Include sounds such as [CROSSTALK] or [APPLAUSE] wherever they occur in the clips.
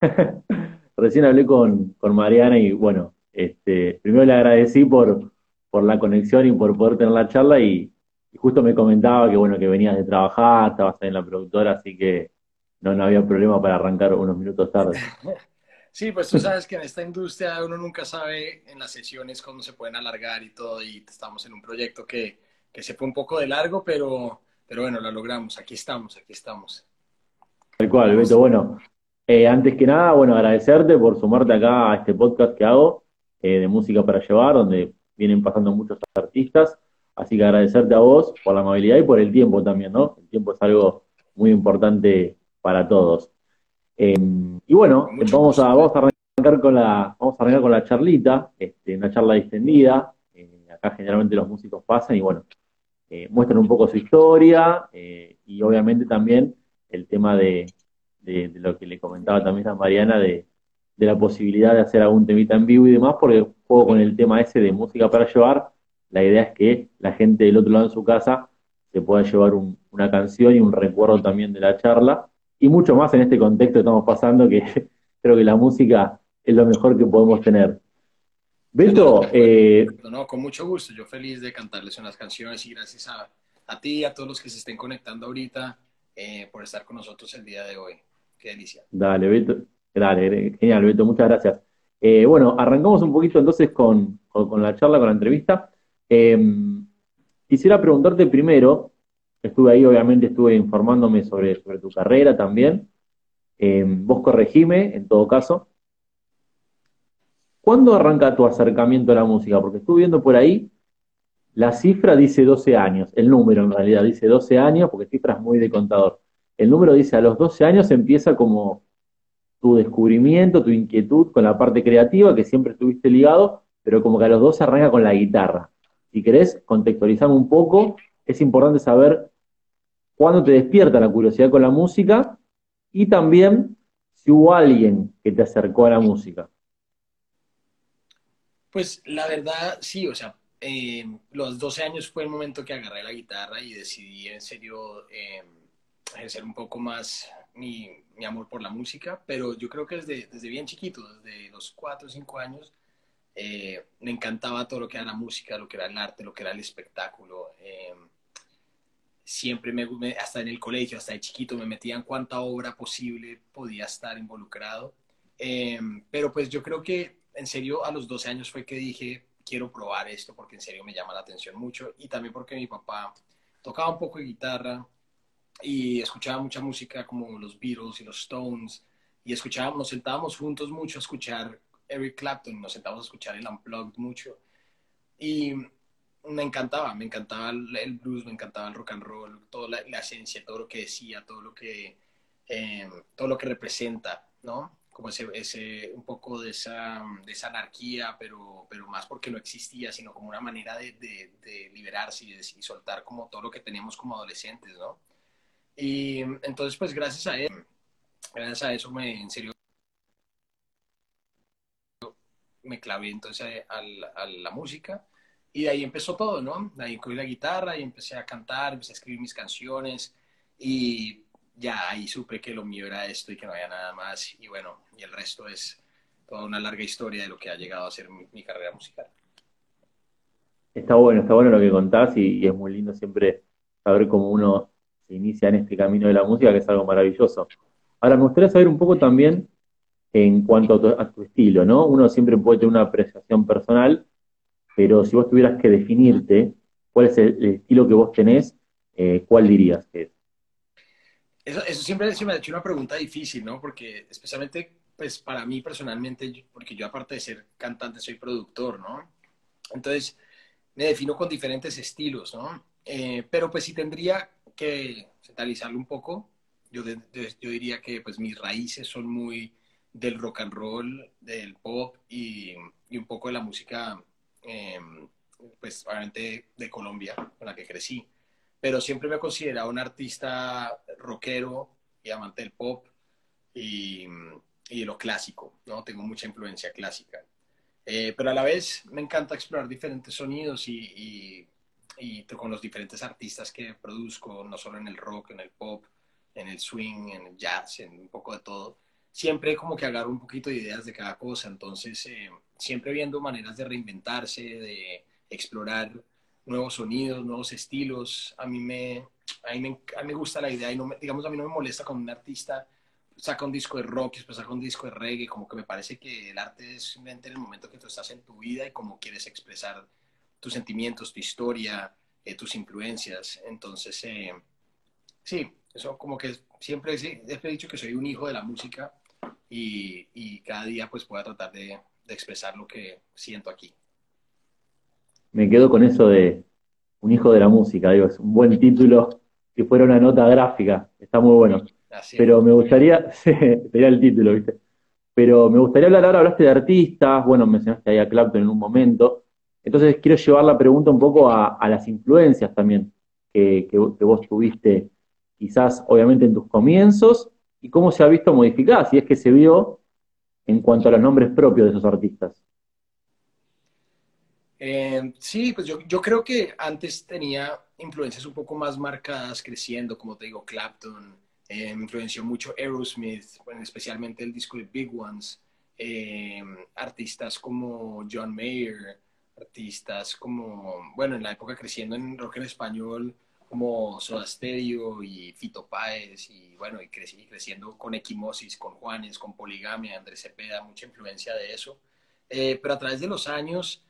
[LAUGHS] Recién hablé con, con Mariana y bueno, este, primero le agradecí por, por la conexión y por poder tener la charla y, y justo me comentaba que bueno, que venías de trabajar, estabas ahí en la productora, así que no, no había problema para arrancar unos minutos tarde. [LAUGHS] Sí, pues tú sabes que en esta industria uno nunca sabe en las sesiones cómo se pueden alargar y todo, y estamos en un proyecto que, que se fue un poco de largo, pero, pero bueno, lo logramos, aquí estamos, aquí estamos. Tal cual, Beto, bueno, eh, antes que nada, bueno, agradecerte por sumarte acá a este podcast que hago eh, de música para llevar, donde vienen pasando muchos artistas, así que agradecerte a vos por la amabilidad y por el tiempo también, ¿no? El tiempo es algo muy importante para todos. Em, y bueno, vamos a, vamos a arrancar con la, vamos a arrancar con la charlita, este, una charla distendida. Eh, acá generalmente los músicos pasan y bueno, eh, muestran un poco su historia y obviamente también el tema de, de, lo que le comentaba también a Mariana de, de, la posibilidad de hacer algún temita en vivo y demás, porque juego con el tema ese de música para llevar. La idea es que la gente del otro lado en su casa se pueda llevar un, una canción y un recuerdo también de la charla y mucho más en este contexto que estamos pasando, que [LAUGHS] creo que la música es lo mejor que podemos tener. Beto, eh, no, con mucho gusto, yo feliz de cantarles unas canciones y gracias a, a ti y a todos los que se estén conectando ahorita eh, por estar con nosotros el día de hoy. Qué delicia. Dale, Beto, dale, genial, Beto, muchas gracias. Eh, bueno, arrancamos un poquito entonces con, con, la charla, con la entrevista. quisiera preguntarte primero, Estuve ahí, obviamente, estuve informándome sobre, sobre tu carrera también. Eh, vos corregime, en todo caso. ¿Cuándo arranca tu acercamiento a la música? Porque estuve viendo por ahí, la cifra dice 12 años, el número en realidad dice 12 años, porque cifra es muy de contador. El número dice a los 12 años empieza como tu descubrimiento, tu inquietud con la parte creativa, que siempre estuviste ligado, pero como que a los 12 arranca con la guitarra. Si querés, contextualizame un poco es importante saber cuándo te despierta la curiosidad con la música y también si hubo alguien que te acercó a la música. Pues la verdad, sí, o sea, eh, los 12 años fue el momento que agarré la guitarra y decidí en serio eh, ejercer un poco más mi, amor por la música, pero yo creo que desde, desde bien chiquito, desde los 4 o 5 años, eh, me encantaba todo lo que era la música, lo que era el arte, lo que era el espectáculo siempre me, hasta en el colegio, hasta de chiquito, me metían cuánta obra posible podía estar involucrado. Em, pero pues yo creo que en serio a los 12 años fue que dije, quiero probar esto porque en serio me llama la atención mucho y también porque mi papá tocaba un poco de guitarra y escuchaba mucha música como los Beatles y los Stones y escuchábamos, nos sentábamos juntos mucho a escuchar Eric Clapton, nos sentábamos a escuchar el Unplugged mucho y me encantaba, me encantaba el blues, me encantaba el rock and roll, toda la, esencia, todo lo que decía, todo lo que, em, todo lo que representa, ¿no? Como ese, ese, un poco de esa, de esa anarquía, pero, pero más porque no existía, sino como una manera de, de, liberarse y, de, soltar como todo lo que teníamos como adolescentes, ¿no? Y entonces, pues gracias a él, gracias a eso me, en serio, me clavé entonces a, a la música y de ahí empezó todo, ¿no? De ahí cogí la guitarra y empecé a cantar, empecé a escribir mis canciones y ya ahí supe que lo mío era esto y que no había nada más. Y bueno, y el resto es toda una larga historia de lo que ha llegado a ser mi, carrera musical. Está bueno, está bueno lo que contás y, es muy lindo siempre saber cómo uno inicia en este camino de la música, que es algo maravilloso. Ahora, me gustaría saber un poco también en cuanto a tu, estilo, ¿no? Uno siempre puede tener una apreciación personal, pero si vos tuvieras que definirte cuál es el, estilo que vos tenés, eh, ¿cuál dirías que es? Eso, eso siempre me ha hecho una pregunta difícil, ¿no? Porque especialmente, pues para mí personalmente, porque yo aparte de ser cantante soy productor, ¿no? Entonces, me defino con diferentes estilos, ¿no? Eh, pero pues si tendría que centralizarlo un poco, yo, yo diría que pues mis raíces son muy del rock and roll, del pop y, y un poco de la música Em, pues obviamente de Colombia, con la que crecí, pero siempre me he considerado un artista rockero y amante del pop y, y de lo clásico, ¿no? Tengo mucha influencia clásica. Eh, pero a la vez me encanta explorar diferentes sonidos y, y, con los diferentes artistas que produzco, no solo en el rock, en el pop, en el swing, en el jazz, en un poco de todo. siempre como que agarro un poquito de ideas de cada cosa, entonces eh, siempre viendo maneras de reinventarse, de explorar nuevos sonidos, nuevos estilos. A mí me, a mí me, a mí me gusta la idea y no me, digamos a mí no me molesta cuando un artista saca un disco de rock y después saca un disco de reggae, como que me parece que el arte es simplemente en el momento que tú estás en tu vida y cómo quieres expresar tus sentimientos, tu historia, eh, tus influencias. Entonces, eh, sí, eso como que siempre, sí, he dicho que soy un hijo de la música y, y cada día pues voy a tratar de, de expresar lo que siento aquí. Me quedo con eso de un hijo de la música, digo, es un buen título, si fuera una nota gráfica, está muy bueno. Pero me gustaría, [LAUGHS] sería el título, ¿viste? Pero me gustaría hablar ahora, hablaste de artistas, bueno, mencionaste ahí a Clapton en un momento, entonces quiero llevar la pregunta un poco a, las influencias también que, vos tuviste, quizás obviamente en tus comienzos, y cómo se ha visto modificada, si es que se vio en cuanto a los nombres propios de esos artistas. Eh, sí, pues yo, creo que antes tenía influencias un poco más marcadas creciendo, como te digo, Clapton, eh, influenció mucho Aerosmith, bueno, especialmente el disco de Big Ones, eh, artistas como John Mayer, artistas como, bueno, en la época creciendo en rock en español, como Soda Stereo y Fito Páez, y bueno, y creciendo con Equimosis, con Juanes, con Poligamia, Andrés Cepeda, mucha influencia de eso. pero a través de los años,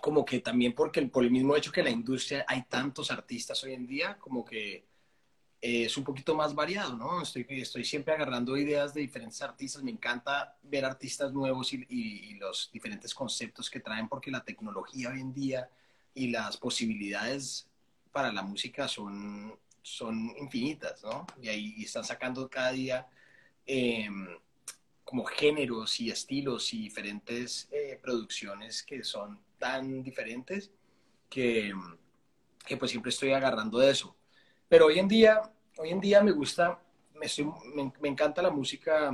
como que también porque por el mismo hecho que la industria hay tantos artistas hoy en día, como que es un poquito más variado, ¿no? Estoy, siempre agarrando ideas de diferentes artistas, me encanta ver artistas nuevos y, y, los diferentes conceptos que traen porque la tecnología hoy en día y las posibilidades para la música son, son infinitas, ¿no? Y ahí están sacando cada día eh, como géneros y estilos y diferentes eh, producciones que son tan diferentes que, que, pues siempre estoy agarrando de eso. Pero hoy en día, hoy en día me gusta, me, me, me encanta la música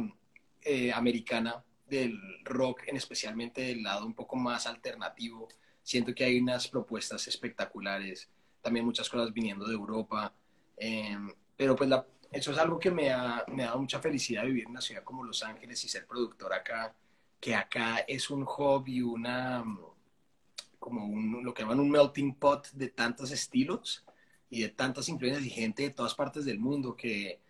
eh, americana, del rock, en especialmente del lado un poco más alternativo. Siento que hay unas propuestas espectaculares, también muchas cosas viniendo de Europa, em, pero pues eso es algo que me ha, me ha dado mucha felicidad vivir en una ciudad como Los Ángeles y ser productor acá, que acá es un hobby, una como un, lo que llaman un melting pot de tantos estilos y de tantas influencias y gente de todas partes del mundo que,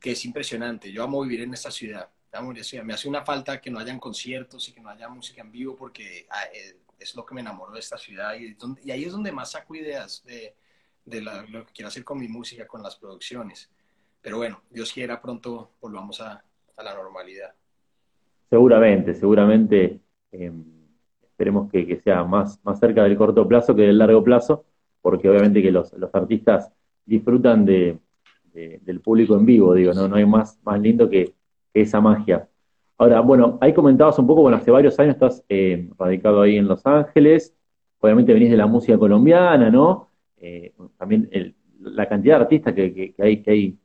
que es impresionante. Yo amo vivir en esta ciudad. Amo ciudad. Me hace una falta que no hayan conciertos y que no haya música en vivo porque ah, eh, es lo que me enamoró de esta ciudad y, y ahí es donde más saco ideas de, de lo que quiero hacer con mi música, con las producciones. Pero bueno, Dios quiera pronto volvamos a, a la normalidad. Seguramente, seguramente. Eh esperemos que, sea más, más cerca del corto plazo que del largo plazo, porque obviamente que los, artistas disfrutan de, del público en vivo, digo, no, no hay más, más lindo que, esa magia. Ahora, bueno, ahí comentabas un poco, bueno, hace varios años estás eh, radicado ahí en Los Ángeles, obviamente venís de la música colombiana, ¿no? Eh, también la cantidad de artistas que, hay, que, hay,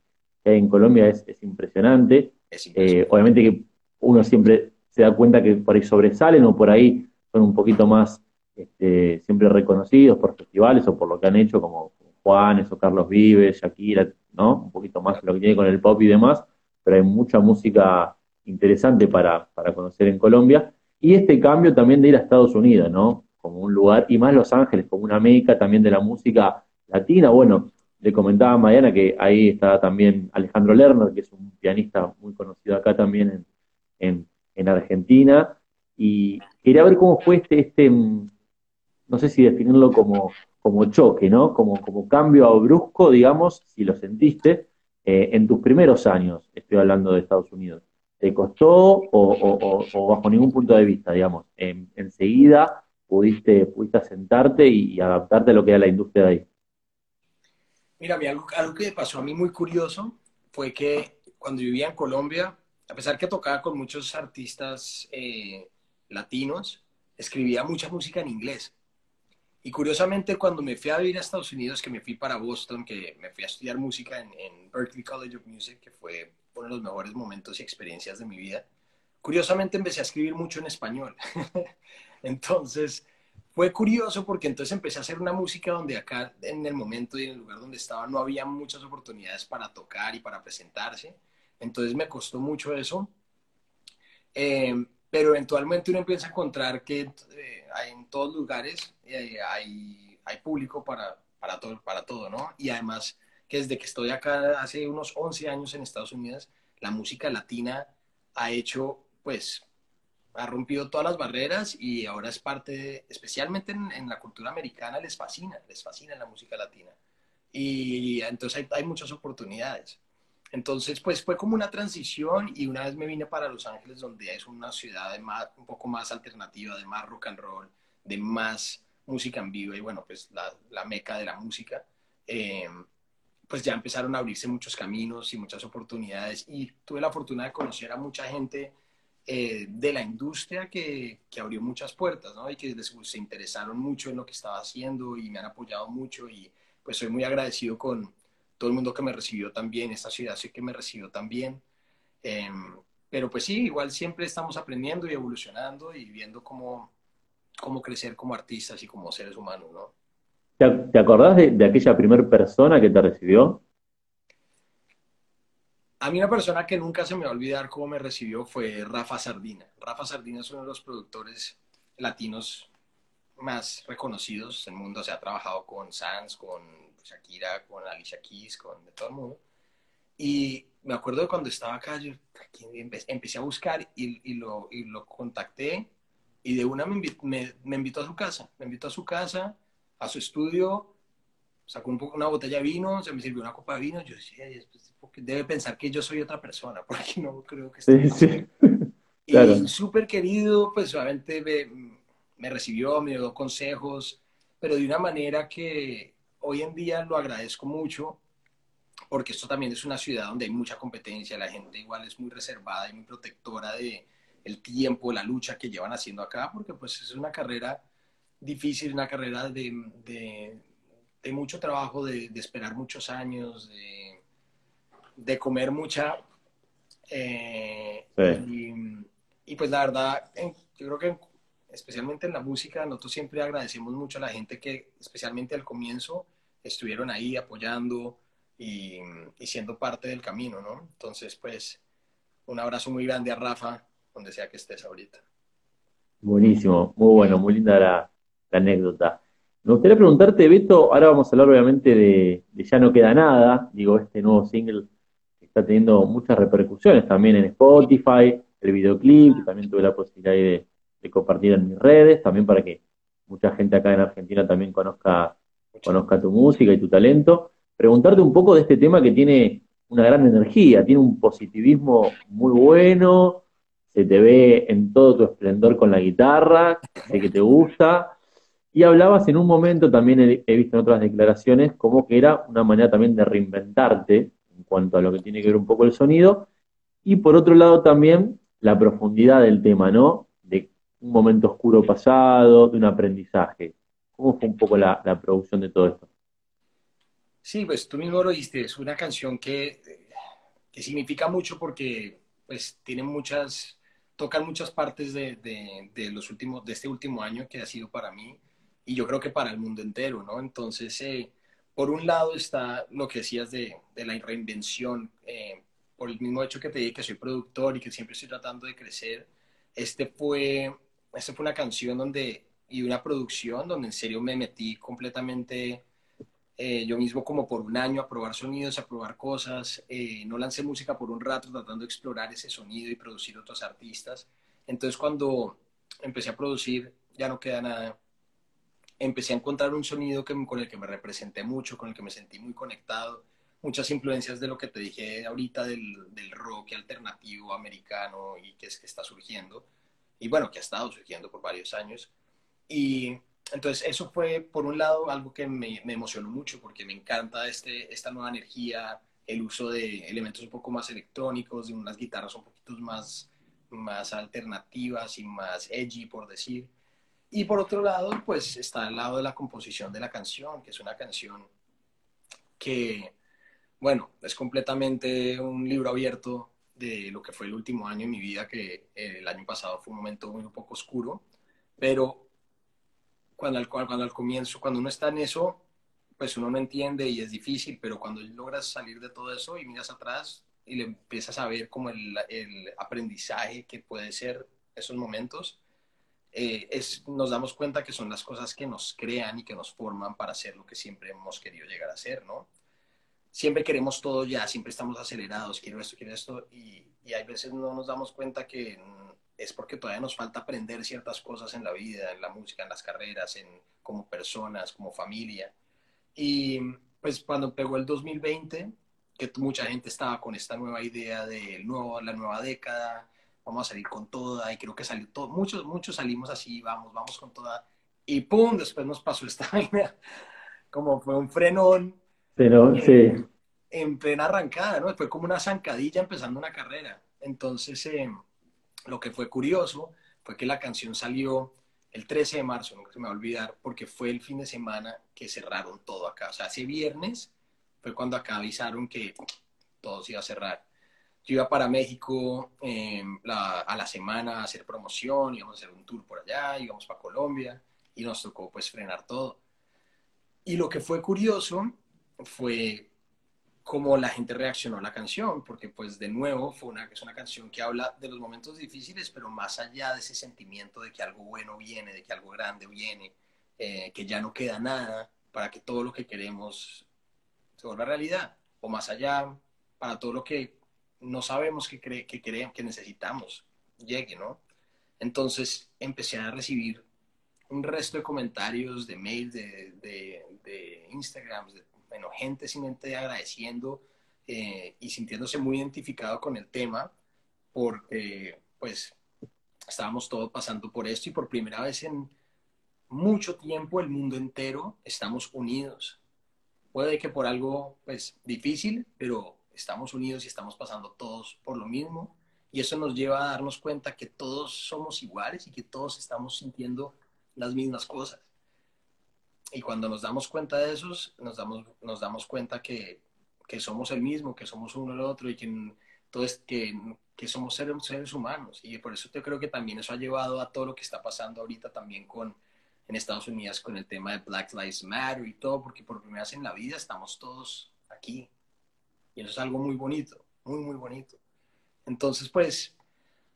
en Colombia es, impresionante. Eh, obviamente que uno siempre se da cuenta que por ahí sobresalen o por ahí son un poquito más este, siempre reconocidos por festivales o por lo que han hecho, como Juanes o Carlos Vives, Shakira, ¿no? Un poquito más lo que tiene con el pop y demás, pero hay mucha música interesante para, para conocer en Colombia. Y este cambio también de ir a Estados Unidos, ¿no? Como un lugar, y más Los Ángeles, como una meca también de la música latina. Bueno, le comentaba a Mariana que ahí está también Alejandro Lerner, que es un pianista muy conocido acá también en, en, en Argentina. Y quería ver cómo fue este, este no sé si definirlo como, como choque, ¿no? Como, como cambio brusco, digamos, si lo sentiste, eh, en tus primeros años, estoy hablando de Estados Unidos. ¿Te costó o, bajo ningún punto de vista, digamos? enseguida pudiste, pudiste sentarte y, adaptarte a lo que era la industria de ahí. Mira, algo, algo que pasó a mí muy curioso fue que cuando vivía en Colombia, a pesar que tocaba con muchos artistas eh, latinos, escribía mucha música en inglés. Y curiosamente, cuando me fui a vivir a Estados Unidos, que me fui para Boston, que me fui a estudiar música en, Berklee College of Music, que fue uno de los mejores momentos y experiencias de mi vida, curiosamente empecé a escribir mucho en español. [LAUGHS] entonces, fue curioso porque entonces empecé a hacer una música donde acá, en el momento y en el lugar donde estaba, no había muchas oportunidades para tocar y para presentarse. Entonces me costó mucho eso. Eh, pero eventualmente uno empieza a encontrar que eh, hay en todos lugares eh, hay, hay público para, para, todo, para todo, ¿no? Y además que desde que estoy acá hace unos 11 años en Estados Unidos, la música latina ha hecho, pues, ha rompido todas las barreras y ahora es parte, especialmente en, la cultura americana, les fascina, les fascina la música latina. Y entonces hay, hay, muchas oportunidades. Entonces, pues fue como una transición y una vez me vine para Los Ángeles, donde es una ciudad más, un poco más alternativa, de más rock and roll, de más música en vivo y bueno, pues la, meca de la música. Eh, pues ya empezaron a abrirse muchos caminos y muchas oportunidades y tuve la fortuna de conocer a mucha gente eh, de la industria que, que, abrió muchas puertas, ¿no? Y que les, se interesaron mucho en lo que estaba haciendo y me han apoyado mucho y pues soy muy agradecido con todo el mundo que me recibió también, esta ciudad sí que me recibió también. Eh, pero pues sí, igual siempre estamos aprendiendo y evolucionando y viendo cómo, cómo crecer como artistas y como seres humanos, ¿no? ¿Te, acordás de, de aquella primera persona que te recibió? A mí una persona que nunca se me va a olvidar cómo me recibió fue Rafa Sardina. Rafa Sardina es uno de los productores latinos más reconocidos del mundo. O sea, ha trabajado con Sans, con Shakira, con Alicia Keys, con de todo el mundo. Y me acuerdo de cuando estaba acá, yo empecé a buscar y, y, lo, y lo, contacté y de una me, me, me, invitó a su casa. Me invitó a su casa, a su estudio, sacó un poco una botella de vino, se me sirvió una copa de vino. Yo decía, debe pensar que yo soy otra persona, [LAUGHS] porque no creo que esté. Sí, sí. [LAUGHS] Y súper querido, pues obviamente me, me, recibió, me dio consejos, pero de una manera que hoy en día lo agradezco mucho, porque esto también es una ciudad donde hay mucha competencia, la gente igual es muy reservada y muy protectora de el tiempo, la lucha que llevan haciendo acá, porque pues es una carrera difícil, una carrera de, de, de mucho trabajo, de, de esperar muchos años, de de comer mucha. Eh, y, pues la verdad, yo creo que especialmente en la música, nosotros siempre agradecemos mucho a la gente que, especialmente al comienzo, estuvieron ahí apoyando y, siendo parte del camino, ¿no? Entonces, pues, un abrazo muy grande a Rafa, donde sea que estés ahorita. Buenísimo, muy bueno, muy linda la, anécdota. Me gustaría preguntarte, Beto, ahora vamos a hablar obviamente de, de Ya no queda nada, digo, este nuevo single está teniendo muchas repercusiones también en Spotify, el videoclip, que también tuve la posibilidad de, compartir en mis redes, también para que mucha gente acá en Argentina también conozca, conozca tu música y tu talento. Preguntarte un poco de este tema que tiene una gran energía, tiene un positivismo muy bueno, se te ve en todo tu esplendor con la guitarra, sé que te gusta. Y hablabas en un momento, también he, visto en otras declaraciones, como que era una manera también de reinventarte, en cuanto a lo que tiene que ver un poco el sonido, y por otro lado también la profundidad del tema, ¿no? De un momento oscuro pasado, de un aprendizaje. ¿Cómo fue un poco la, producción de todo esto? Sí, pues tú mismo lo diste, es una canción que, que significa mucho porque pues tiene muchas, tocan muchas partes de, de, los últimos, de este último año que ha sido para mí y yo creo que para el mundo entero, ¿no? Entonces, eh, por un lado está lo que decías de, de la reinvención, eh, por el mismo hecho que te dije que soy productor y que siempre estoy tratando de crecer. Este fue, este fue una canción donde, y una producción donde en serio me metí completamente eh, yo mismo como por un año a probar sonidos, a probar cosas. Eh, no lancé música por un rato tratando de explorar ese sonido y producir otros artistas. Entonces cuando empecé a producir ya no queda nada empecé a encontrar un sonido que, con el que me representé mucho, con el que me sentí muy conectado. Muchas influencias de lo que te dije ahorita del, del rock alternativo americano y que es que está surgiendo. Y bueno, que ha estado surgiendo por varios años. Y entonces eso fue, por un lado, algo que me, me emocionó mucho porque me encanta este, esta nueva energía, el uso de elementos un poco más electrónicos, de unas guitarras un poquito más, más alternativas y más edgy, por decir. Y por otro lado, pues está al lado de la composición de la canción, que es una canción que, bueno, es completamente un libro abierto de lo que fue el último año en mi vida, que el año pasado fue un momento muy un poco oscuro, pero cuando al, cuando al comienzo, cuando uno está en eso, pues uno no entiende y es difícil, pero cuando logras salir de todo eso y miras atrás, y le empiezas a ver como el, el aprendizaje que puede ser esos momentos, eh, es, nos damos cuenta que son las cosas que nos crean y que nos forman para ser lo que siempre hemos querido llegar a ser, ¿no? Siempre queremos todo ya, siempre estamos acelerados, quiero esto, quiero esto, y, y hay veces no nos damos cuenta que es porque todavía nos falta aprender ciertas cosas en la vida, en la música, en las carreras, en, como personas, como familia. Y pues cuando pegó el 2020, que mucha gente estaba con esta nueva idea de nuevo, la nueva década, vamos a salir con toda, y creo que salió todo, muchos, muchos salimos así, vamos, vamos con toda, y pum, después nos pasó esta [LAUGHS] vaina, como fue un frenón. Pero, sí. En plena arrancada, ¿no? Fue como una zancadilla empezando una carrera. Entonces, eh, lo que fue curioso fue que la canción salió el 13 de marzo, nunca se me va a olvidar, porque fue el fin de semana que cerraron todo acá. O sea, ese viernes fue cuando acá avisaron que todo se iba a cerrar. Yo iba para México em, a la semana a hacer promoción, íbamos a hacer un tour por allá, íbamos para Colombia y nos tocó pues frenar todo. Y lo que fue curioso fue cómo la gente reaccionó a la canción, porque pues de nuevo fue una, es una canción que habla de los momentos difíciles, pero más allá de ese sentimiento de que algo bueno viene, de que algo grande viene, eh, que ya no queda nada para que todo lo que queremos se vuelva realidad, o más allá para todo lo que no sabemos que, cree, que, queremos, que necesitamos llegue, ¿no? Entonces empecé a recibir un resto de comentarios, de mails, de, de, de Instagrams, de bueno, gente simplemente agradeciendo eh, y sintiéndose muy identificado con el tema, porque pues estábamos todos pasando por esto y por primera vez en mucho tiempo el mundo entero estamos unidos. Puede que por algo pues difícil, pero estamos unidos y estamos pasando todos por lo mismo. Y eso nos lleva a darnos cuenta que todos somos iguales y que todos estamos sintiendo las mismas cosas. Y cuando nos damos cuenta de eso, nos damos, nos damos cuenta que, que somos el mismo, que somos uno el otro y que, todo es, que, que somos seres, seres humanos. Y por eso yo creo que también eso ha llevado a todo lo que está pasando ahorita también con, en Estados Unidos con el tema de Black Lives Matter y todo, porque por primera vez en la vida estamos todos aquí y eso es algo muy bonito, muy, muy bonito. Entonces, pues,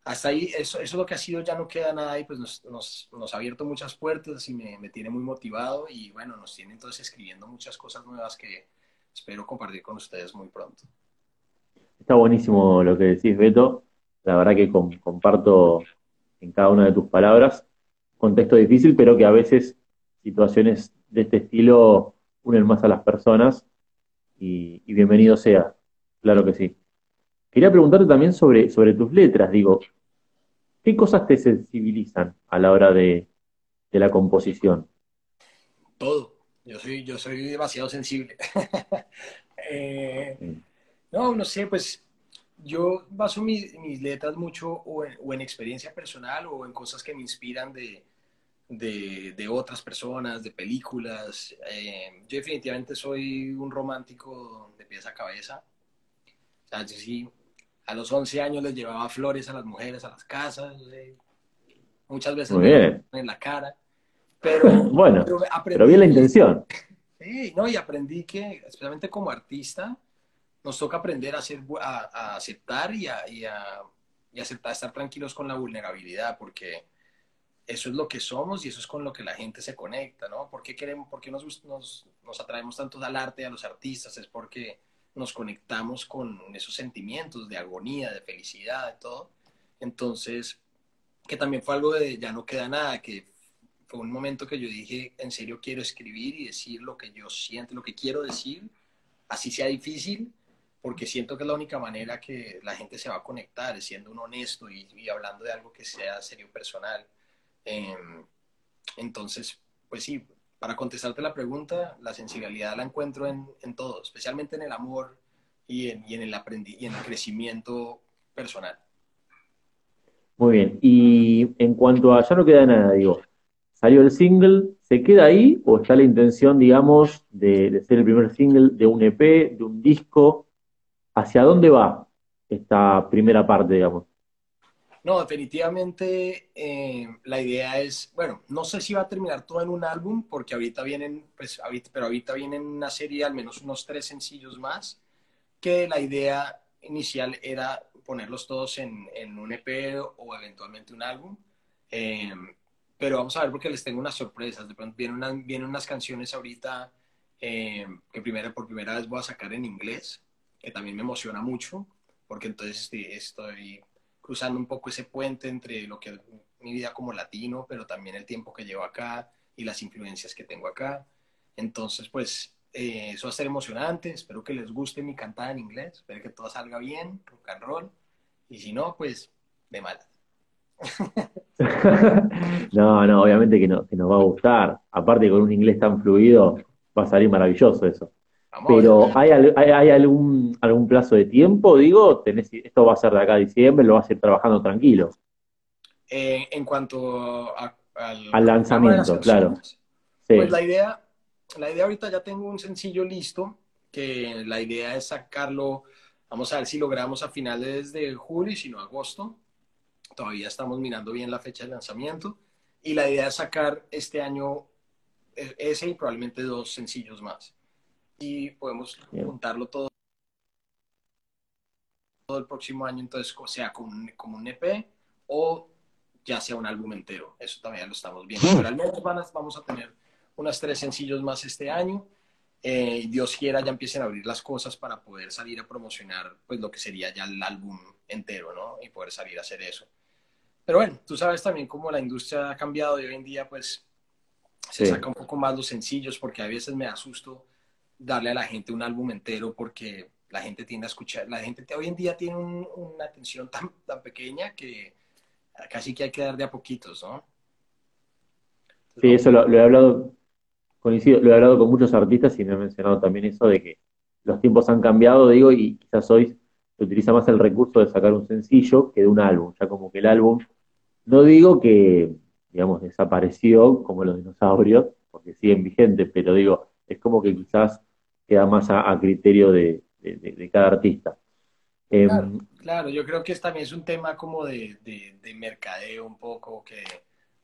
hasta ahí, eso, eso es lo que ha sido, ya no queda nada y pues nos, nos, nos ha abierto muchas puertas y me, me, tiene muy motivado y bueno, nos tiene entonces escribiendo muchas cosas nuevas que espero compartir con ustedes muy pronto. Está buenísimo lo que decís, Beto. La verdad que comparto en cada una de tus palabras. Contexto difícil, pero que a veces situaciones de este estilo unen más a las personas y, bienvenido sea, claro que sí. Quería preguntarte también sobre, sobre tus letras, digo, ¿qué cosas te sensibilizan a la hora de, la composición? Todo. Yo soy, yo soy demasiado sensible. [LAUGHS] Eh, no, no sé, pues yo baso mis letras mucho o en, experiencia personal o en cosas que me inspiran de, de, otras personas, de películas. Eh, yo definitivamente soy un romántico de pies a cabeza. O sea, yo sí, a los 11 años les llevaba flores a las mujeres a las casas, muchas veces en la cara. Pero, [LAUGHS] bueno, pero, bien la intención. [LAUGHS] Sí, no, y aprendí que, especialmente como artista, nos toca aprender a, ser, a, aceptar y a, y a, y aceptar, estar tranquilos con la vulnerabilidad, porque eso es lo que somos y eso es con lo que la gente se conecta, ¿no? ¿Por qué, queremos, por qué nos, nos, nos atraemos tanto al arte y a los artistas? Es porque nos conectamos con esos sentimientos de agonía, de felicidad, de todo. Entonces, que también fue algo de ya no queda nada, que fue un momento que yo dije, en serio quiero escribir y decir lo que yo siento, lo que quiero decir, así sea difícil, porque siento que es la única manera que la gente se va a conectar, siendo un honesto y, y hablando de algo que sea serio personal. Em, entonces, pues sí, para contestarte la pregunta, la sensibilidad la encuentro en, en todo, especialmente en el amor y en, el y en el crecimiento personal. Muy bien. Y en cuanto a ya no queda nada, digo, salió el single, ¿se queda ahí o está la intención, digamos, de, ser el primer single de un EP, de un disco? ¿Hacia dónde va esta primera parte, digamos? No, definitivamente eh, la idea es, bueno, no sé si va a terminar todo en un álbum, porque ahorita vienen, pues, ahorita, pero ahorita vienen una serie, al menos unos tres sencillos más, que la idea inicial era ponerlos todos en, en un EP o eventualmente un álbum. Eh, pero vamos a ver porque les tengo unas sorpresas. De pronto vienen vienen unas canciones ahorita eh, que primero, por primera vez voy a sacar en inglés, que también me emociona mucho, porque entonces estoy, estoy cruzando un poco ese puente entre lo que mi vida como latino, pero también el tiempo que llevo acá y las influencias que tengo acá. Entonces, pues eh, eso va a ser emocionante. Espero que les guste mi cantada en inglés. Espero que todo salga bien, rock and roll. Y si no, pues de mal. [LAUGHS] no, no, obviamente que, no, que nos va a gustar. Aparte, con un inglés tan fluido, va a salir maravilloso eso. Pero, ¿hay, hay, algún, algún plazo de tiempo? Digo, tenés, esto va a ser de acá a diciembre, lo vas a ir trabajando tranquilo. Eh, en cuanto al, lanzamiento, claro. Pues la idea, la idea ahorita ya tengo un sencillo listo, que la idea es sacarlo, vamos a ver si logramos a finales de julio si no agosto. Todavía estamos mirando bien la fecha de lanzamiento. Y la idea es sacar este año e, ese y probablemente dos sencillos más. Y podemos juntarlo todo, todo el próximo año, entonces, o sea, como un, como un EP o ya sea un álbum entero. Eso también lo estamos viendo. Pero al menos vamos a tener unas tres sencillos más este año. Eh, Dios quiera ya empiecen a abrir las cosas para poder salir a promocionar pues lo que sería ya el álbum entero, ¿no? Y poder salir a hacer eso. Pero bueno, tú sabes también cómo la industria ha cambiado y hoy en día pues se saca un poco más los sencillos porque a veces me asusto darle a la gente un álbum entero porque la gente tiende a escuchar, la gente hoy en día tiene una atención tan, tan pequeña que casi que hay que dar de a poquitos, ¿no? sí, eso lo, he hablado, coincido, lo he hablado con muchos artistas y me he mencionado también eso de que los tiempos han cambiado, digo, y quizás hoy se utiliza más el recurso de sacar un sencillo que de un álbum, ya como que el álbum, no digo que, digamos, desapareció como los dinosaurios, porque siguen vigentes, pero digo, es como que quizás queda más a, criterio de cada artista. Em, claro, yo creo que también es un tema como de, de, mercadeo un poco, que,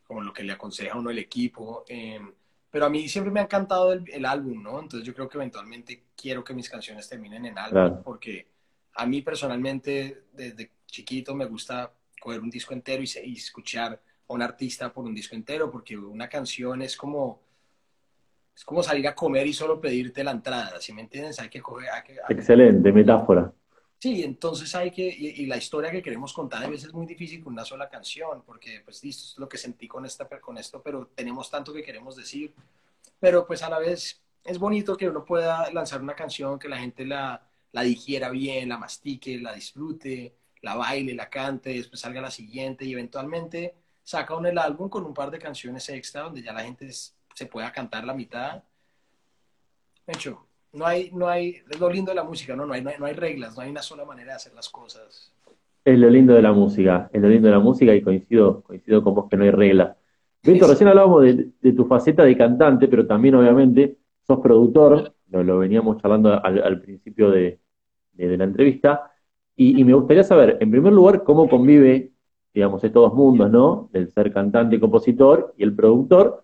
como lo que le aconseja uno el equipo. Em, pero a mí siempre me ha encantado el, álbum, ¿no? Entonces yo creo que eventualmente quiero que mis canciones terminen en álbum, porque a mí personalmente desde chiquito me gusta coger un disco entero y, escuchar a un artista por un disco entero, porque una canción es como es como salir a comer y solo pedirte la entrada, ¿sí me entiendes? Hay que coger... Excelente, metáfora. Sí, entonces hay que, y, la historia que queremos contar a veces es muy difícil con una sola canción, porque pues esto es lo que sentí con, esta, con esto, pero tenemos tanto que queremos decir, pero pues a la vez es bonito que uno pueda lanzar una canción que la gente la, la digiera bien, la mastique, la disfrute, la baile, la cante, después salga la siguiente y eventualmente saca uno el álbum con un par de canciones extra donde ya la gente se pueda cantar la mitad. De hecho, no hay, no hay, es lo lindo de la música, ¿no? No hay, no hay, reglas, no hay una sola manera de hacer las cosas. Es lo lindo de la música, es lo lindo de la música y coincido, coincido con vos que no hay reglas. Beto, recién hablábamos de, tu faceta de cantante, pero también obviamente sos productor, lo, veníamos charlando al, principio de, la entrevista, y, y, me gustaría saber, en primer lugar, cómo convive, digamos, estos dos mundos, ¿no? El ser cantante y compositor y el productor,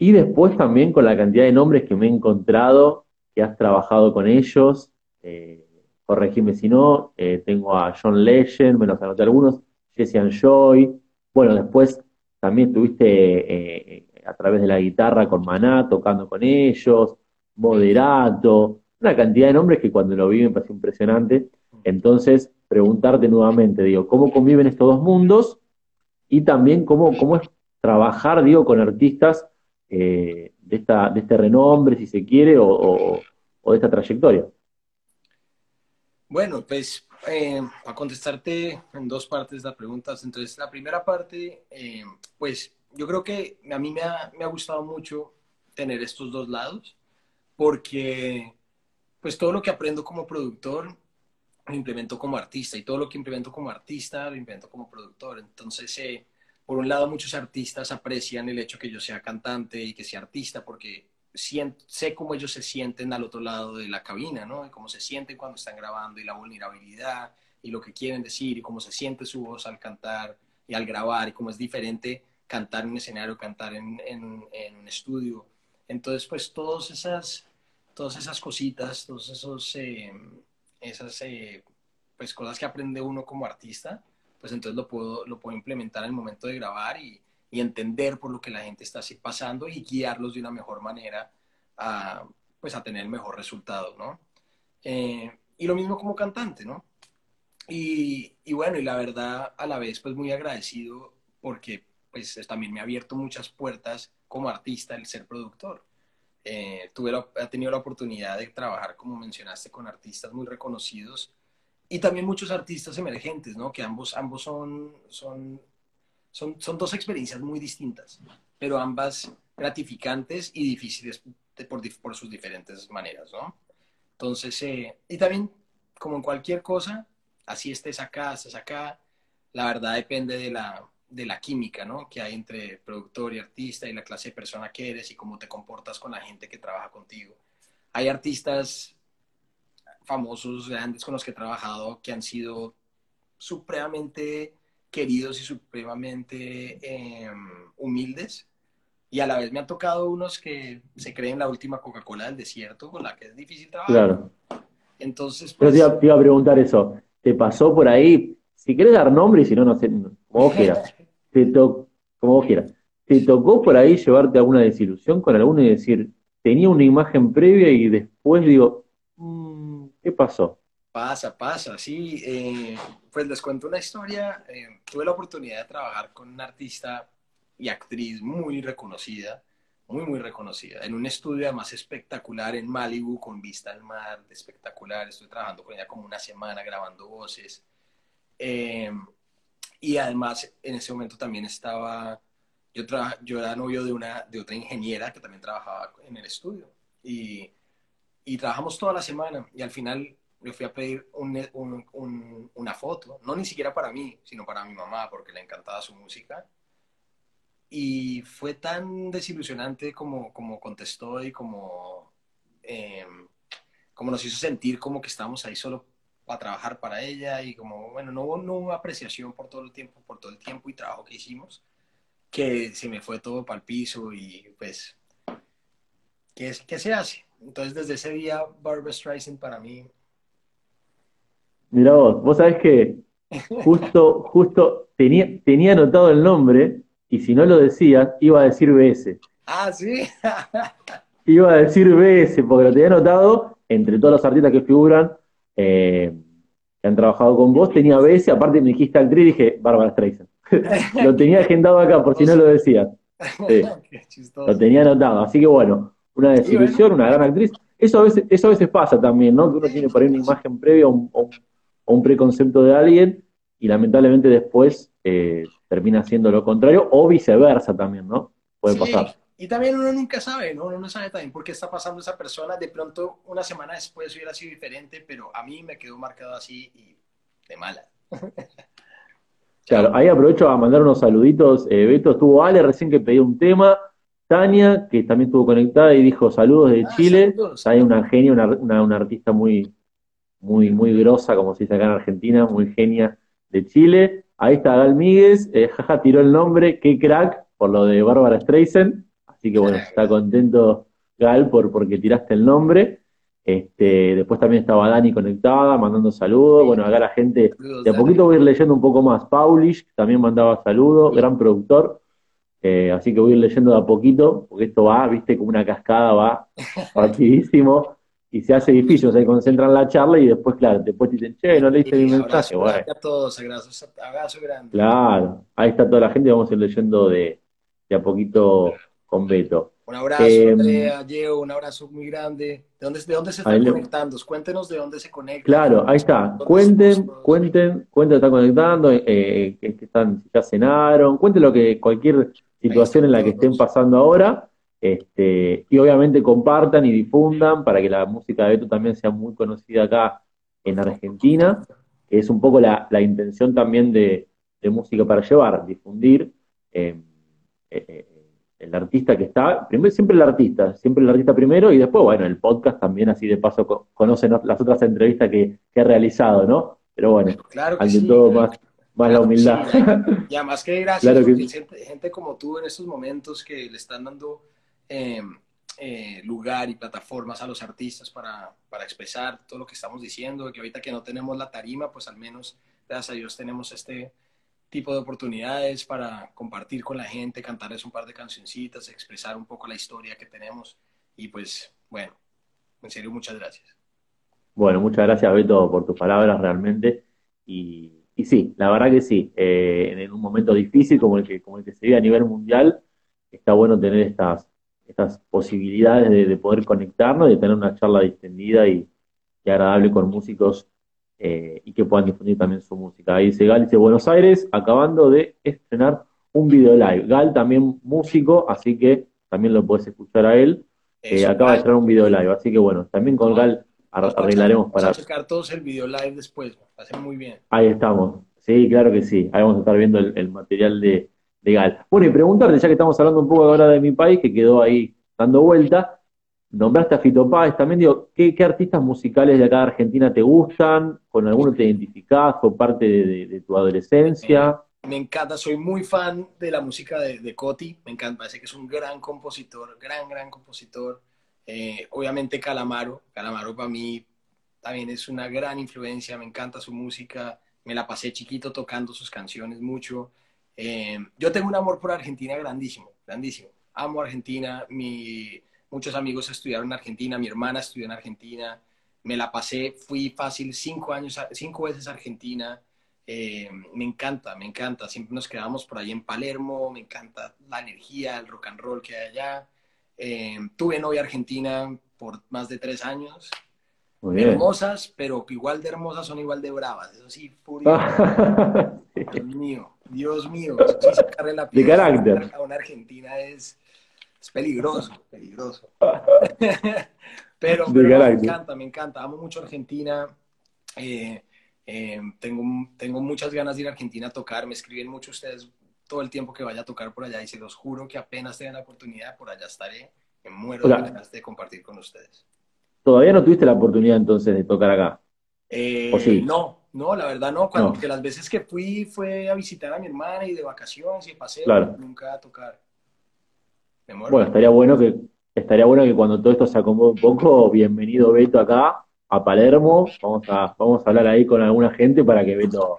y después también con la cantidad de nombres que me he encontrado que has trabajado con ellos. Eh, corregime si no, eh, tengo a John Legend, me los anoté algunos, Jesse and Joy. Bueno, después también estuviste eh, a través de la guitarra con Maná, tocando con ellos, Moderato, una cantidad de nombres que cuando lo vi me pareció impresionante. Entonces, preguntarte nuevamente, digo, ¿cómo conviven estos dos mundos? Y también cómo, cómo es trabajar, digo, con artistas eh, de, esta, de este renombre, si se quiere, o, de esta trayectoria? Bueno, pues eh, a contestarte en dos partes la pregunta. Entonces, la primera parte, eh, pues yo creo que a mí me ha, me ha gustado mucho tener estos dos lados, porque pues todo lo que aprendo como productor lo implemento como artista y todo lo que implemento como artista lo implemento como productor. Entonces, eh, por un lado, muchos artistas aprecian el hecho que yo sea cantante y que sea artista porque sé cómo ellos se sienten al otro lado de la cabina, ¿no? Y cómo se sienten cuando están grabando y la vulnerabilidad y lo que quieren decir y cómo se siente su voz al cantar y al grabar y cómo es diferente cantar en un escenario, cantar en, en, un estudio. Entonces, pues todas esas, todas esas cositas, todos esos eh, esas eh, pues cosas que aprende uno como artista, pues entonces lo puedo, lo puedo implementar en el momento de grabar y, y entender por lo que la gente está pasando y guiarlos de una mejor manera a, pues a tener el mejor resultado, ¿no? Eh, y lo mismo como cantante, ¿no? Y, y, bueno, y la verdad, a la vez, pues muy agradecido porque pues también me ha abierto muchas puertas como artista el ser productor. Eh, tuve he tenido la oportunidad de trabajar, como mencionaste, con artistas muy reconocidos y también muchos artistas emergentes, ¿no? Que ambos, ambos son, son, son, son dos experiencias muy distintas, pero ambas gratificantes y difíciles por, por sus diferentes maneras, ¿no? Entonces, eh, y también, como en cualquier cosa, así estés acá, estés acá, la verdad depende de la, de la química, ¿no? Que hay entre productor y artista y la clase de persona que eres y cómo te comportas con la gente que trabaja contigo. Hay artistas famosos, grandes con los que he trabajado que han sido supremamente queridos y supremamente em, humildes. Y a la vez me han tocado unos que se creen la última Coca-Cola del desierto, con la que es difícil trabajar. Claro. Entonces, pues... Yo te iba, a preguntar eso. ¿Te pasó por ahí? Si querés dar nombre y si no, no sé, como vos quieras. [LAUGHS] te to como vos quieras. ¿Te tocó por ahí llevarte alguna desilusión con alguno y decir, tenía una imagen previa y después digo, ¿qué pasó? Pasa, pasa, sí. Eh, pues les cuento una historia. Eh, tuve la oportunidad de trabajar con una artista y actriz muy reconocida, muy, muy reconocida, en un estudio además espectacular en Malibu, con vista al mar, espectacular. Estuve trabajando con ella como una semana grabando voces. Eh, y además, en ese momento también estaba, yo, yo era novio de, una, de otra ingeniera que también trabajaba en el estudio. Y, y trabajamos toda la semana. Y al final le fui a pedir un, un, una foto, no ni siquiera para mí, sino para mi mamá, porque le encantaba su música. Y fue tan desilusionante como, como contestó y como, em, como nos hizo sentir como que estábamos ahí solo a trabajar para ella y como, bueno, no hubo, no apreciación por todo el tiempo, por todo el tiempo y trabajo que hicimos, que se me fue todo para el piso y pues, ¿qué, ¿qué se hace? Entonces desde ese día Barbara Streisand para mí... Mira vos, vos sabés que [LAUGHS] justo, justo tenía, tenía anotado el nombre y si no lo decías, iba a decir BS. Ah, sí. [LAUGHS] iba a decir BS porque lo tenía anotado entre todos los artistas que figuran eh, que han trabajado con vos, tenía BS, aparte me dijiste actriz y dije, Bárbara Streisand. [LAUGHS] lo tenía agendado acá, por si no lo decías. lo tenía anotado. Así que bueno, una desilusión, una gran actriz. Eso a veces, eso a veces pasa también, ¿no? Que uno tiene por ahí una imagen previa o un, preconcepto de alguien y lamentablemente después eh, termina siendo lo contrario o viceversa también, ¿no? Puede pasar. Y también uno nunca sabe, ¿no? Uno no sabe también por qué está pasando esa persona. De pronto, una semana después hubiera sido diferente, pero a mí me quedó marcado así y de mala. Claro, ahí aprovecho a mandar unos saluditos. Eh, Beto, estuvo Ale recién que pedí un tema. Tania, que también estuvo conectada y dijo saludos de ah, Chile. Hay una genia, una, una, artista muy, muy, muy grosa, como se dice acá en Argentina, muy genia de Chile. Ahí está Gal Míguez, eh, [LAUGHS] jaja, tiró el nombre, qué crack, por lo de Bárbara Streisand. Así que bueno, está contento Gal por porque tiraste el nombre. Este, después también estaba Dani conectada, mandando saludos. Bueno, acá la gente, de a poquito voy a ir leyendo un poco más. Paulish también mandaba saludos, gran productor. Eh, así que voy a ir leyendo de a poquito, porque esto va, viste, como una cascada, va [LAUGHS] rapidísimo y se hace difícil, se concentran en la charla y después, claro, después te dicen, che, no leíste mi mensaje. Bueno. A todos, abrazo, grande. Claro, ahí está toda la gente, vamos a ir leyendo de, de a poquito con Beto. Un abrazo, eh, Andrea, Diego, un abrazo muy grande. ¿De dónde, de dónde se están conectando? Cuéntenos de dónde se conectan. Claro, ahí está. Cuenten, cuenten, cuenten, están conectando, eh, que están, ya cenaron, cuenten lo que, cualquier situación en la que estén pasando ahora. Este, y obviamente compartan y difundan para que la música de Beto también sea muy conocida acá en Argentina, que es un poco la, la intención también de, de, música para llevar, difundir. Eh, eh el artista que está, primero, siempre el artista, siempre el artista primero y después, bueno, el podcast también, así de paso conocen las otras entrevistas que, he realizado, ¿no? Pero bueno, claro ante todo más, más la humildad. [LAUGHS] Ya más que gracias, gente, gente, como tú en estos momentos que le están dando em, eh, lugar y plataformas a los artistas para, para, expresar todo lo que estamos diciendo, que ahorita que no tenemos la tarima, pues al menos, gracias a Dios, tenemos este tipo de oportunidades para compartir con la gente, cantarles un par de cancioncitas, expresar un poco la historia que tenemos y pues bueno, en serio, muchas gracias. Bueno, muchas gracias Beto por tus palabras realmente y, y sí, la verdad que sí, eh, en un momento difícil como el que, como el que se vive a nivel mundial, está bueno tener estas, estas posibilidades de, poder conectarnos, de tener una charla distendida y, agradable con músicos eh, y que puedan difundir también su música. Ahí dice Gal, dice Buenos Aires, acabando de estrenar un video live. Gal también músico, así que también lo puedes escuchar a él. Eh, acaba de estrenar un video live, así que bueno, también con Gal arreglaremos para... Vamos a todos el video live después, va a ser muy bien. Ahí estamos, sí, claro que sí, ahí vamos a estar viendo el material de, legal. Bueno, y preguntarte, ya que estamos hablando un poco ahora de mi país, que quedó ahí dando vuelta, nombraste a Fito Páez también, digo, ¿qué, artistas musicales de acá de Argentina te gustan? ¿Con alguno te identificás? ¿Fue parte de, tu adolescencia? Me, encanta, soy muy fan de la música de, Coti, me encanta, parece que es un gran compositor, gran, gran compositor. Eh, obviamente Calamaro, Calamaro para mí también es una gran influencia, me encanta su música, me la pasé chiquito tocando sus canciones mucho. Eh, yo tengo un amor por Argentina grandísimo, grandísimo. Amo Argentina, mi, muchos amigos estudiaron en Argentina, mi hermana estudió en Argentina, me la pasé, fui fácil cinco años, cinco veces Argentina. Eh, me encanta, me encanta. Siempre nos quedamos por ahí en Palermo, me encanta la energía, el rock and roll que hay allá. Eh, tuve novia argentina por más de tres años hermosas, pero que igual de hermosas son igual de bravas. Eso sí, furia. [LAUGHS] Dios mío, Dios mío. sacarle la piel de carácter. a una argentina es, es peligroso, peligroso. [LAUGHS] pero, me encanta, me encanta. Amo mucho Argentina. Eh, eh, tengo, tengo muchas ganas de ir a Argentina a tocar. Me escriben mucho ustedes todo el tiempo que vaya a tocar por allá y se los juro que apenas tengan la oportunidad, por allá estaré. Me muero de ganas de compartir con ustedes. ¿Todavía no tuviste la oportunidad entonces de tocar acá? Eh, sí? No, no, la verdad no. Cuando, las veces que fui fue a visitar a mi hermana y de vacaciones y paseo, nunca a tocar. bueno, estaría bueno que estaría bueno que cuando todo esto se acomode un poco, bienvenido Beto acá a Palermo. Vamos a, vamos a hablar ahí con alguna gente para que Beto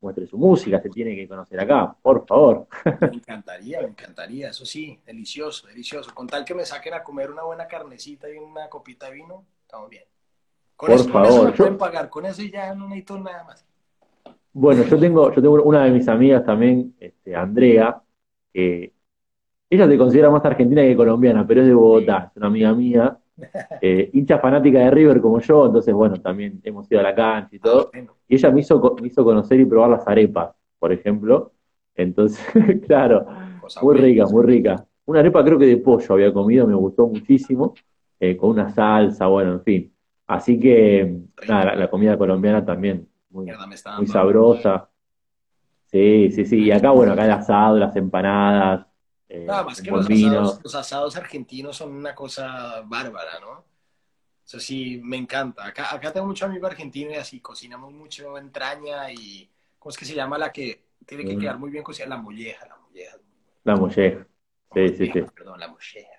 muestre su música, se tiene que conocer acá, por favor. Me encantaría, me encantaría, eso sí, delicioso, delicioso. Con tal que me saquen a comer una buena carnecita y una copita de vino, estamos bien. Con por eso, favor. me pueden pagar, con eso ya no necesito nada más. Bueno, yo tengo, yo tengo una de mis amigas también, este, Andrea, que ella se considera más argentina que colombiana, pero es de Bogotá, es una amiga mía, [LAUGHS] eh, hincha fanática de River como yo, entonces bueno, también hemos ido a la cancha y todo. Y ella me hizo, me hizo conocer y probar las arepas, por ejemplo. Entonces, [LAUGHS] claro, muy rica, muy rica. Una arepa creo que de pollo había comido, me gustó muchísimo, eh, con una salsa, bueno, en fin. Así que, nada, la, comida colombiana también, muy, muy sabrosa. Sí, sí, sí. Y acá, bueno, acá el asado, las empanadas, eh, Nada más que los asados, argentinos son una cosa bárbara, ¿no? Eso sí, me encanta. Acá, acá tengo mucho amigo argentino y así cocinamos mucho entraña y, ¿cómo es que se llama la que tiene que mm. quedar muy bien cocinada? La molleja, la molleja. La molleja. Sí, sí, sí. Perdón, la molleja.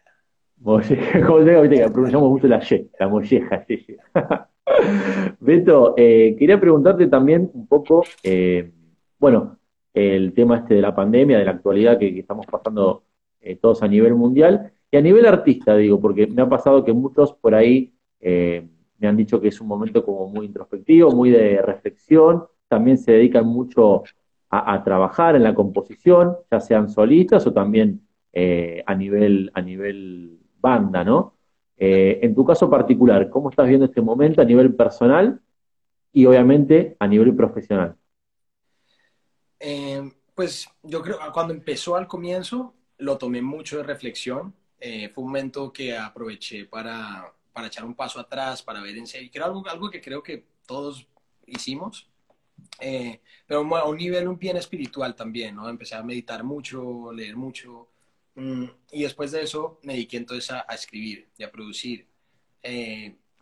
Molleja, [LAUGHS] como te pronunciamos mucho la Y, la molleja, sí, sí. [LAUGHS] Beto, eh, quería preguntarte también un poco, eh, bueno, el tema este de la pandemia, de la actualidad que, estamos pasando eh, todos a nivel mundial y a nivel artista, digo, porque me ha pasado que muchos por ahí eh, me han dicho que es un momento como muy introspectivo, muy de reflexión, también se dedican mucho a, trabajar en la composición, ya sean solistas o también eh, a, nivel, a nivel banda, ¿no? en tu caso particular, ¿cómo estás viendo este momento a nivel personal y obviamente a nivel profesional? Eh, pues yo creo que cuando empezó al comienzo lo tomé mucho de reflexión. Eh, fue un momento que aproveché para, para, echar un paso atrás, para ver en serio. Que algo, algo que creo que todos hicimos. Eh, pero a un nivel un bien espiritual también, ¿no? Empecé a meditar mucho, leer mucho. Mm, y después de eso me dediqué entonces a, escribir y a producir.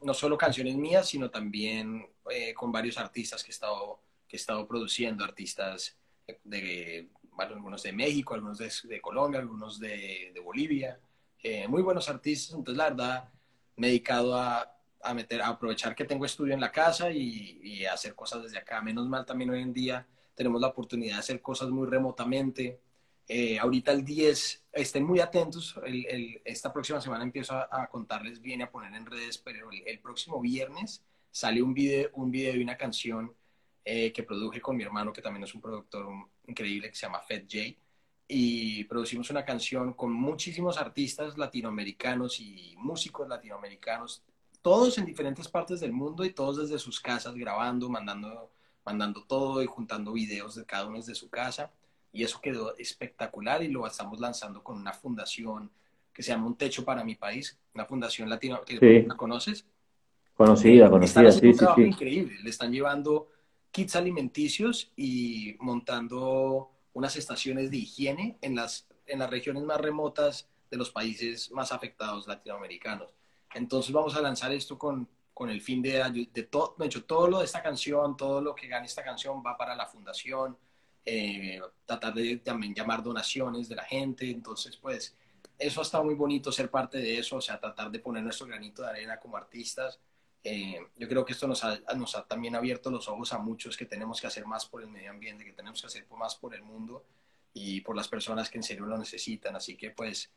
no solo canciones mías, sino también con varios artistas que he estado, que he estado produciendo, artistas de, algunos de México, algunos de, Colombia, algunos de, Bolivia. eh, muy buenos artistas, entonces la verdad me he dedicado a, a meter, a aprovechar que tengo estudio en la casa y, y, hacer cosas desde acá. Menos mal también hoy en día tenemos la oportunidad de hacer cosas muy remotamente. Eh, ahorita el 10, estén muy atentos, el, el, esta próxima semana empiezo a, a, contarles bien a poner en redes, pero el, el, próximo viernes sale un video, un video y una canción eh, que produje con mi hermano, que también es un productor increíble, que se llama Fed J y producimos una canción con muchísimos artistas latinoamericanos y músicos latinoamericanos, todos en diferentes partes del mundo y todos desde sus casas grabando, mandando, mandando todo y juntando videos de cada uno desde su casa. Y eso quedó espectacular y lo estamos lanzando con una fundación que se llama Un Techo para mi País, una fundación latina. Sí. ¿La conoces? Conocida, conocida, sí, un sí, trabajo sí. increíble. Le están llevando kits alimenticios y montando unas estaciones de higiene en las, en las regiones más remotas de los países más afectados latinoamericanos. Entonces vamos a lanzar esto con, con el fin de, de todo, de hecho, todo lo de esta canción, todo lo que gane esta canción va para la fundación, eh, tratar de también llamar donaciones de la gente, entonces pues eso ha estado muy bonito ser parte de eso, o sea, tratar de poner nuestro granito de arena como artistas. Eh, yo creo que esto nos ha, nos ha también abierto los ojos a muchos que tenemos que hacer más por el medio ambiente, que tenemos que hacer más por el mundo y por las personas que en serio lo necesitan. Así que pues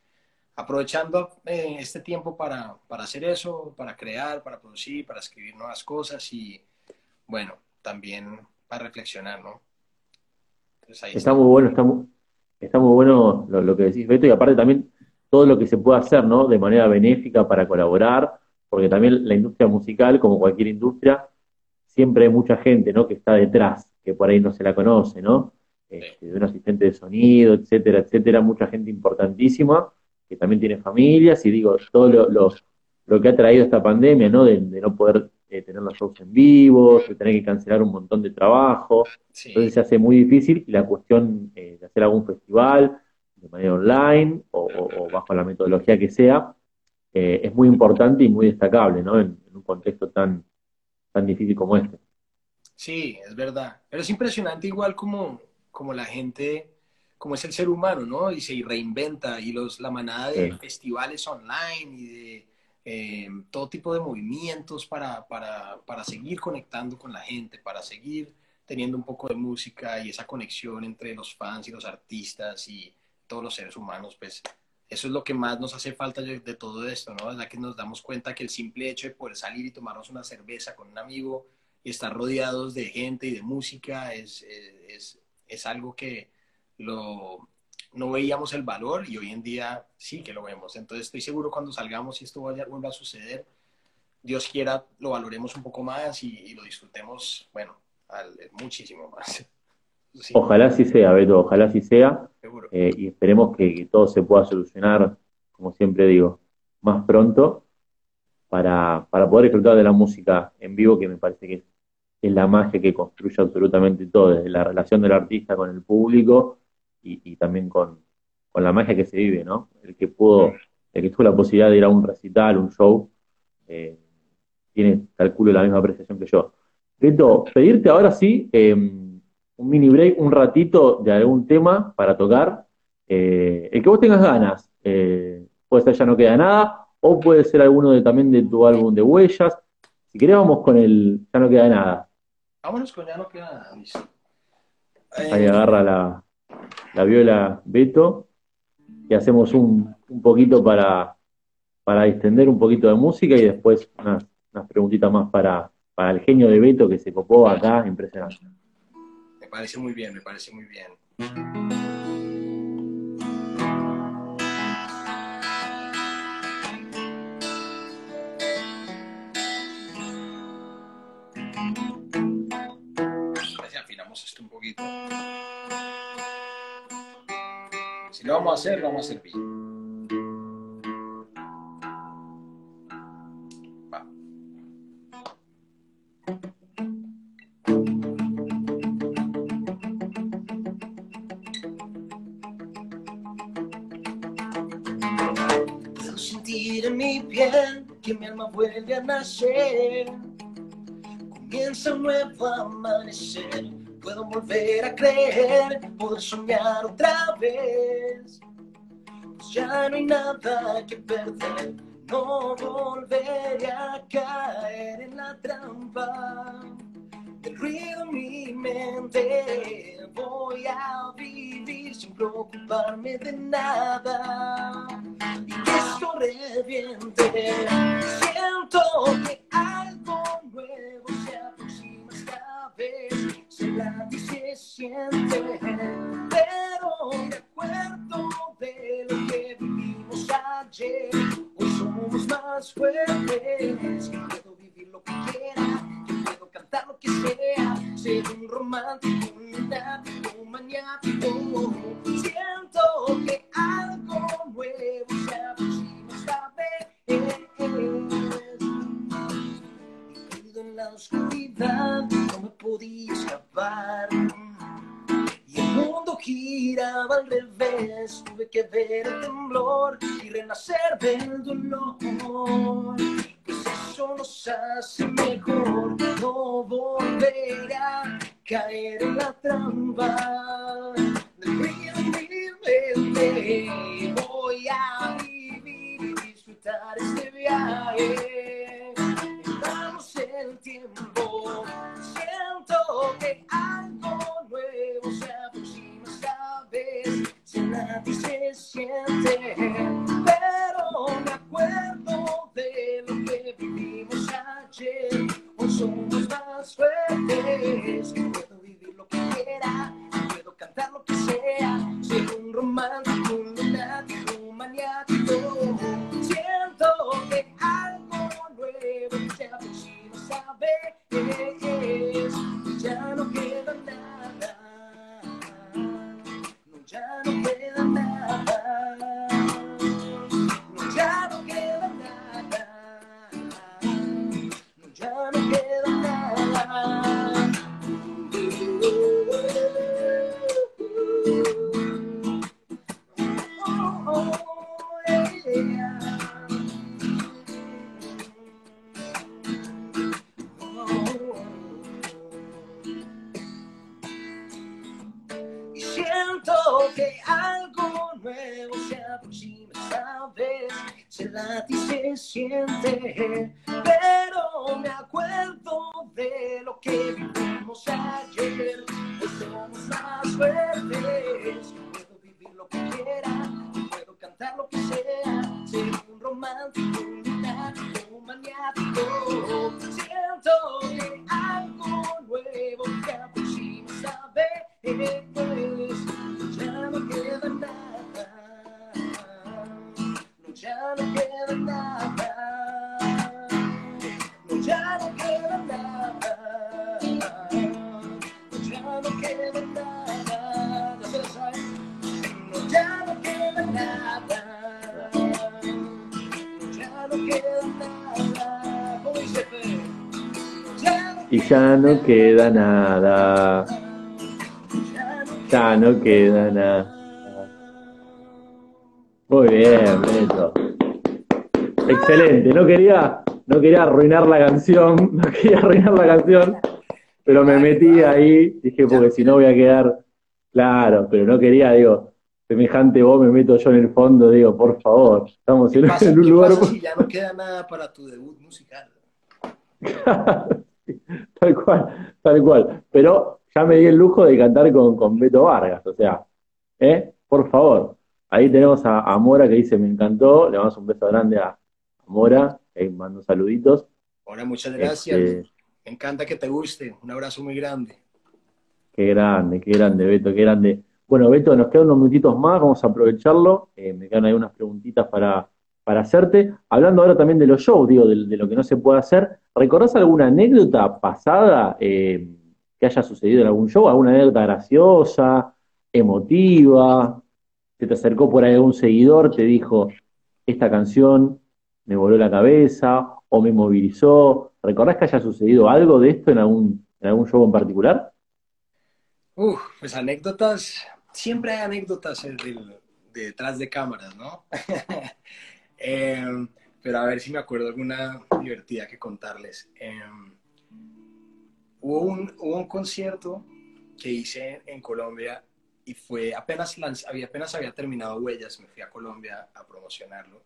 aprovechando eh, este tiempo para, para, hacer eso, para crear, para producir, para escribir nuevas cosas y bueno, también para reflexionar, ¿no? Entonces, está, está, muy bueno, está muy, está muy bueno lo, lo, que decís, Beto, y aparte también todo lo que se puede hacer, ¿no? De manera benéfica para colaborar, porque también la industria musical, como cualquier industria, siempre hay mucha gente, ¿no? Que está detrás, que por ahí no se la conoce, ¿no? Este, de un asistente de sonido, etcétera, etcétera, mucha gente importantísima que también tiene familias y digo, todo lo, lo, lo que ha traído esta pandemia, ¿no? De, de no poder eh, tener los shows en vivo, de tener que cancelar un montón de trabajo, sí. entonces se hace muy difícil y la cuestión eh, de hacer algún festival de manera online o, o, o bajo la metodología que sea, eh, es muy importante y muy destacable, ¿no? En, en, un contexto tan, tan difícil como este. Sí, es verdad. Pero es impresionante igual como, como la gente como es el ser humano, ¿no? Y se reinventa y los, la manada de sí. festivales online y de eh, todo tipo de movimientos para, para, para, seguir conectando con la gente, para seguir teniendo un poco de música y esa conexión entre los fans y los artistas y todos los seres humanos, pues eso es lo que más nos hace falta de, todo esto, ¿no? Es la que nos damos cuenta que el simple hecho de poder salir y tomarnos una cerveza con un amigo y estar rodeados de gente y de música es, es, es algo que lo, no veíamos el valor y hoy en día sí que lo vemos. Entonces estoy seguro cuando salgamos y esto vaya, vuelva a suceder, Dios quiera, lo valoremos un poco más y, lo disfrutemos, bueno, muchísimo más. [LAUGHS] Sí. Ojalá sí sea, Beto, ojalá sí sea. Eh, y esperemos que, todo se pueda solucionar, como siempre digo, más pronto para, para poder disfrutar de la música en vivo, que me parece que es, la magia que construye absolutamente todo, desde la relación del artista con el público y, y también con, con, la magia que se vive, ¿no? El que pudo, el que tuvo la posibilidad de ir a un recital, un show, eh, tiene, calculo, la misma apreciación que yo. Beto, pedirte ahora sí eh, un mini break, un ratito de algún tema para tocar, eh, el que vos tengas ganas, eh, puede ser Ya no queda nada, o puede ser alguno de, también de tu álbum de huellas. Si querés vamos con el Ya no queda nada. Vámonos con Ya no queda nada. Ahí agarra la, la viola Beto y hacemos un, un poquito para, para distender un poquito de música y después unas, unas preguntitas más para, para el genio de Beto que se copó acá, impresionante. Me parece muy bien, me parece muy bien. Afinamos esto un poquito. Si lo vamos a hacer, lo vamos a hacer bien. Mi alma vuelve a nacer. Comienza un nuevo amanecer puedo volver a creer, poder soñar otra vez. ya no hay nada que perder. No volveré a caer en la trampa mi mente. Voy a vivir sin preocuparme de nada. Y que esto reviente. Siento que algo nuevo se aproxima esta vez. Se y se siente. Pero me acuerdo de lo que vivimos ayer. Hoy somos más fuertes. Puedo vivir lo que quiera. Cantar lo que sea. Ser un romántico, un lunático, un maniático. Siento que algo nuevo se aproxima esta vez. Perdido en la oscuridad, no me podía escapar. Y el mundo giraba al revés, tuve que ver el temblor y renacer del dolor. Eso nos hace mejor, no volver a caer en la trampa mi mente. Voy a vivir y disfrutar este viaje. Damos el tiempo, siento que algo nuevo se aproxima esta vez. Se nada y se ya no queda nada. Ya no queda nada. Muy bien, Beto. Excelente. No quería, no quería arruinar la canción, [LAUGHS] no quería arruinar la canción, pero me metí ahí, dije, porque si no voy a quedar claro, pero no quería, digo, semejante voz me meto yo en el fondo, digo, por favor, estamos en, [LAUGHS] ¿Qué pasa, un lugar. pasa si ya no queda nada para tu debut musical? [LAUGHS] tal cual, tal cual. Pero ya me di el lujo de cantar con, con Beto Vargas, o sea, ¿eh? Por favor. Ahí tenemos a, a Mora que dice, me encantó, le damos un beso grande a, a Mora, ahí mando saluditos. Ahora, muchas gracias. Este, Me encanta que te guste. Un abrazo muy grande. qué grande, qué grande, Beto, qué grande. Bueno, Beto, nos quedan unos minutitos más, vamos a aprovecharlo. Eh, me quedan ahí unas preguntitas para, para hacerte. Hablando ahora también de los shows, digo, de, lo que no se puede hacer, ¿recordás alguna anécdota pasada eh, que haya sucedido en algún show? ¿Alguna anécdota graciosa, emotiva? ¿Se te acercó por ahí algún seguidor, te dijo, esta canción me voló la cabeza o me movilizó? ¿Recordás que haya sucedido algo de esto en algún, en algún show en particular? Uf, pues anécdotas. Siempre hay anécdotas de detrás de cámaras, ¿no? [LAUGHS] Em, pero a ver si me acuerdo alguna divertida que contarles. Em, hubo, un, hubo un concierto que hice en Colombia y fue apenas, había, apenas había terminado Huellas, me fui a Colombia a promocionarlo.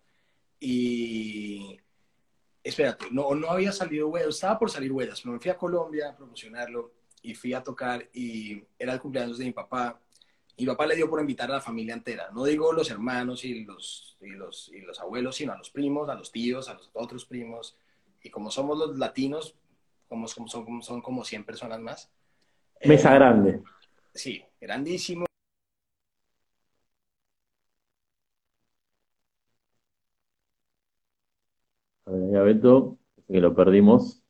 Y espérate, no, no había salido Huellas, estaba por salir Huellas, me fui a Colombia a promocionarlo y fui a tocar y era el cumpleaños de mi papá. Y mi papá le dio por invitar a la familia entera. No digo los hermanos y los, y los, y los abuelos, sino a los primos, a los tíos, a los otros primos. Y como somos los latinos, como, son, son como 100 personas más. Mesa eh, grande. Sí, grandísimo. A ver, ya Beto, que lo perdimos.